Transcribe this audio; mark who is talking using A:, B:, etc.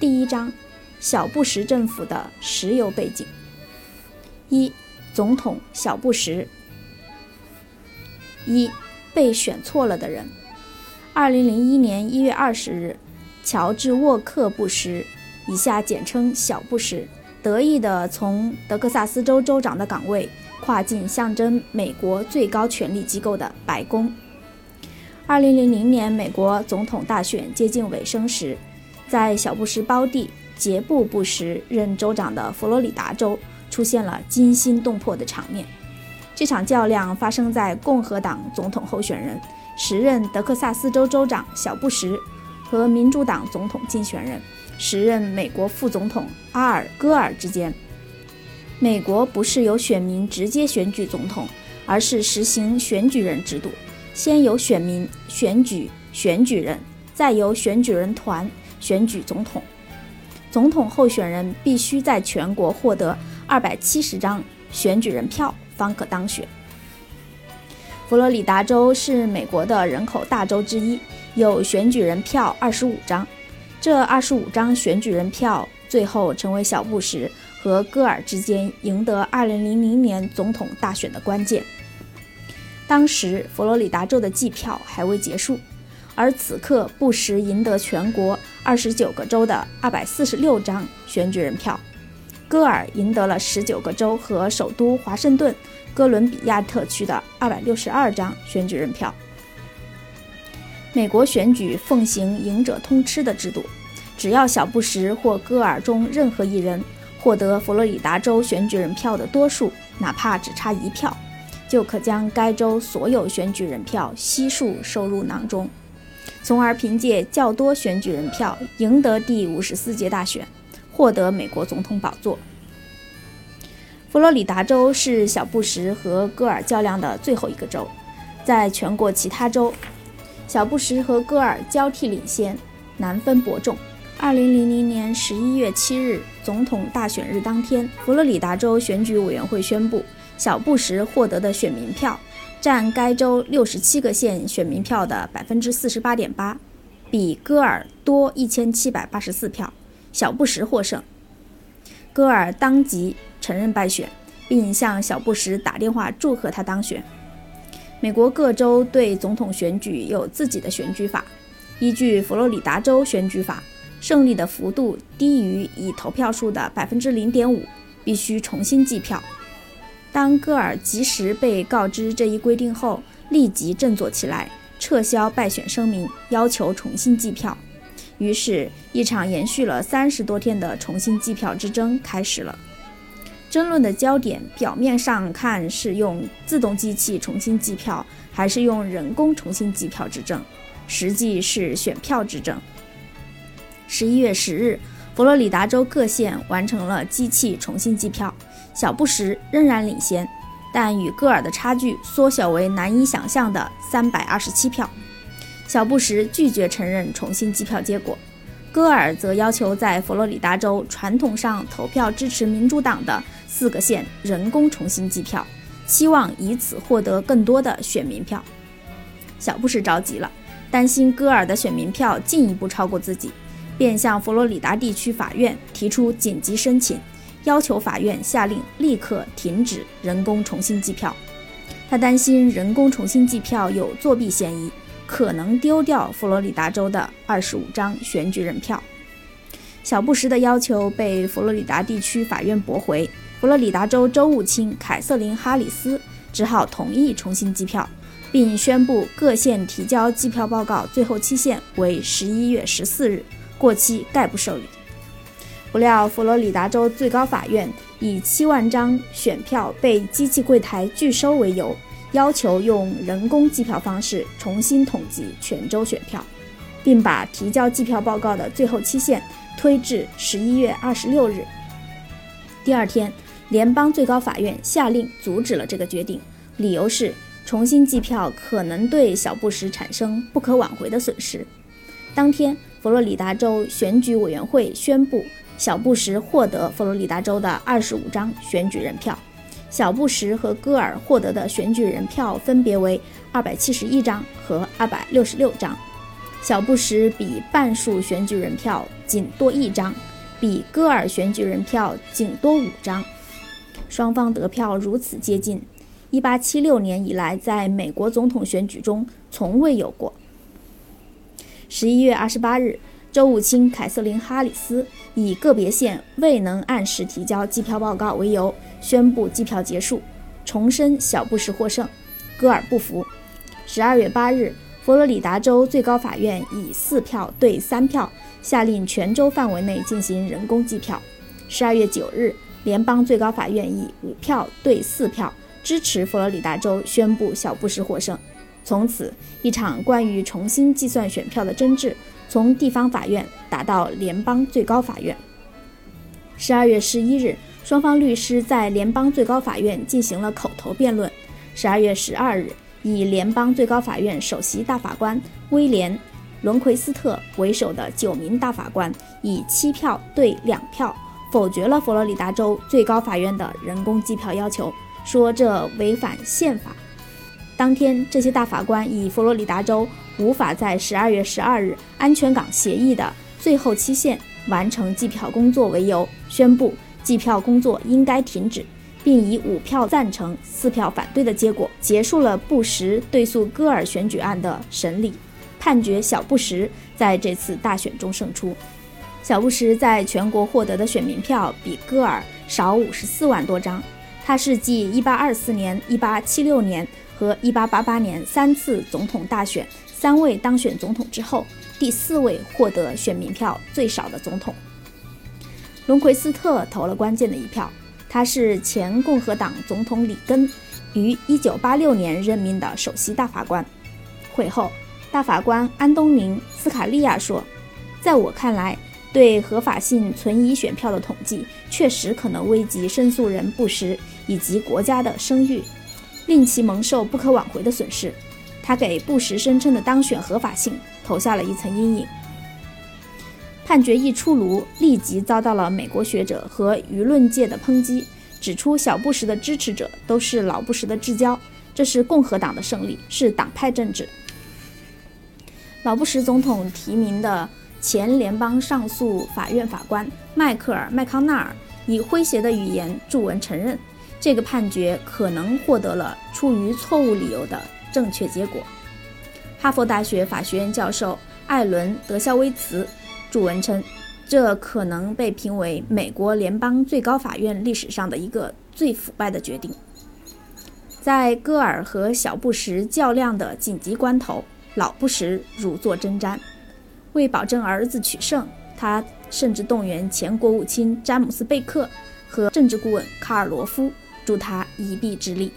A: 第一章：小布什政府的石油背景。一、总统小布什。一、被选错了的人。二零零一年一月二十日，乔治·沃克·布什（以下简称小布什）得意地从德克萨斯州州长的岗位跨进象征美国最高权力机构的白宫。二零零零年，美国总统大选接近尾声时，在小布什胞弟杰布·布什任州长的佛罗里达州，出现了惊心动魄的场面。这场较量发生在共和党总统候选人。时任德克萨斯州州长小布什和民主党总统竞选人、时任美国副总统阿尔戈尔之间。美国不是由选民直接选举总统，而是实行选举人制度，先由选民选举选举人，再由选举人团选举总统。总统候选人必须在全国获得二百七十张选举人票方可当选。佛罗里达州是美国的人口大州之一，有选举人票二十五张。这二十五张选举人票最后成为小布什和戈尔之间赢得二零零零年总统大选的关键。当时佛罗里达州的计票还未结束，而此刻布什赢得全国二十九个州的二百四十六张选举人票，戈尔赢得了十九个州和首都华盛顿。哥伦比亚特区的二百六十二张选举人票。美国选举奉行“赢者通吃”的制度，只要小布什或戈尔中任何一人获得佛罗里达州选举人票的多数，哪怕只差一票，就可将该州所有选举人票悉数收入囊中，从而凭借较多选举人票赢得第五十四届大选，获得美国总统宝座。佛罗里达州是小布什和戈尔较量的最后一个州，在全国其他州，小布什和戈尔交替领先，难分伯仲。二零零零年十一月七日，总统大选日当天，佛罗里达州选举委员会宣布，小布什获得的选民票占该州六十七个县选民票的百分之四十八点八，比戈尔多一千七百八十四票，小布什获胜。戈尔当即。承认败选，并向小布什打电话祝贺他当选。美国各州对总统选举有自己的选举法。依据佛罗里达州选举法，胜利的幅度低于已投票数的百分之零点五，必须重新计票。当戈尔及时被告知这一规定后，立即振作起来，撤销败选声明，要求重新计票。于是，一场延续了三十多天的重新计票之争开始了。争论的焦点表面上看是用自动机器重新计票，还是用人工重新计票之争，实际是选票之争。十一月十日，佛罗里达州各县完成了机器重新计票，小布什仍然领先，但与戈尔的差距缩小为难以想象的三百二十七票。小布什拒绝承认重新计票结果。戈尔则要求在佛罗里达州传统上投票支持民主党的四个县人工重新计票，希望以此获得更多的选民票。小布什着急了，担心戈尔的选民票进一步超过自己，便向佛罗里达地区法院提出紧急申请，要求法院下令立刻停止人工重新计票。他担心人工重新计票有作弊嫌疑。可能丢掉佛罗里达州的二十五张选举人票。小布什的要求被佛罗里达地区法院驳回。佛罗里达州州务卿凯瑟琳·哈里斯只好同意重新计票，并宣布各县提交计票报告最后期限为十一月十四日，过期概不受理。不料，佛罗里达州最高法院以七万张选票被机器柜台拒收为由。要求用人工计票方式重新统计全州选票，并把提交计票报告的最后期限推至十一月二十六日。第二天，联邦最高法院下令阻止了这个决定，理由是重新计票可能对小布什产生不可挽回的损失。当天，佛罗里达州选举委员会宣布，小布什获得佛罗里达州的二十五张选举人票。小布什和戈尔获得的选举人票分别为二百七十一张和二百六十六张。小布什比半数选举人票仅多一张，比戈尔选举人票仅多五张。双方得票如此接近，1876年以来在美国总统选举中从未有过。11月28日，州务卿凯瑟琳·哈里斯以个别县未能按时提交计票报告为由，宣布计票结束，重申小布什获胜。戈尔不服。十二月八日，佛罗里达州最高法院以四票对三票，下令全州范围内进行人工计票。十二月九日。联邦最高法院以五票对四票支持佛罗里达州宣布小布什获胜。从此，一场关于重新计算选票的争执从地方法院打到联邦最高法院。十二月十一日，双方律师在联邦最高法院进行了口头辩论。十二月十二日，以联邦最高法院首席大法官威廉·伦奎斯特为首的九名大法官以七票对两票。否决了佛罗里达州最高法院的人工计票要求，说这违反宪法。当天，这些大法官以佛罗里达州无法在十二月十二日安全港协议的最后期限完成计票工作为由，宣布计票工作应该停止，并以五票赞成、四票反对的结果结束了布什对诉戈尔选举案的审理，判决小布什在这次大选中胜出。小布什在全国获得的选民票比戈尔少五十四万多张，他是继1824年、1876年和1888年三次总统大选三位当选总统之后，第四位获得选民票最少的总统。隆奎斯特投了关键的一票，他是前共和党总统里根于1986年任命的首席大法官。会后，大法官安东尼·斯卡利亚说：“在我看来。”对合法性存疑选票的统计，确实可能危及申诉人布什以及国家的声誉，令其蒙受不可挽回的损失。他给布什声称的当选合法性投下了一层阴影。判决一出炉，立即遭到了美国学者和舆论界的抨击，指出小布什的支持者都是老布什的至交，这是共和党的胜利，是党派政治。老布什总统提名的。前联邦上诉法院法官迈克尔·麦康纳尔以诙谐的语言著文承认，这个判决可能获得了出于错误理由的正确结果。哈佛大学法学院教授艾伦·德肖威茨著文称，这可能被评为美国联邦最高法院历史上的一个最腐败的决定。在戈尔和小布什较量的紧急关头，老布什如坐针毡。为保证儿子取胜，他甚至动员前国务卿詹姆斯·贝克和政治顾问卡尔罗夫助他一臂之力。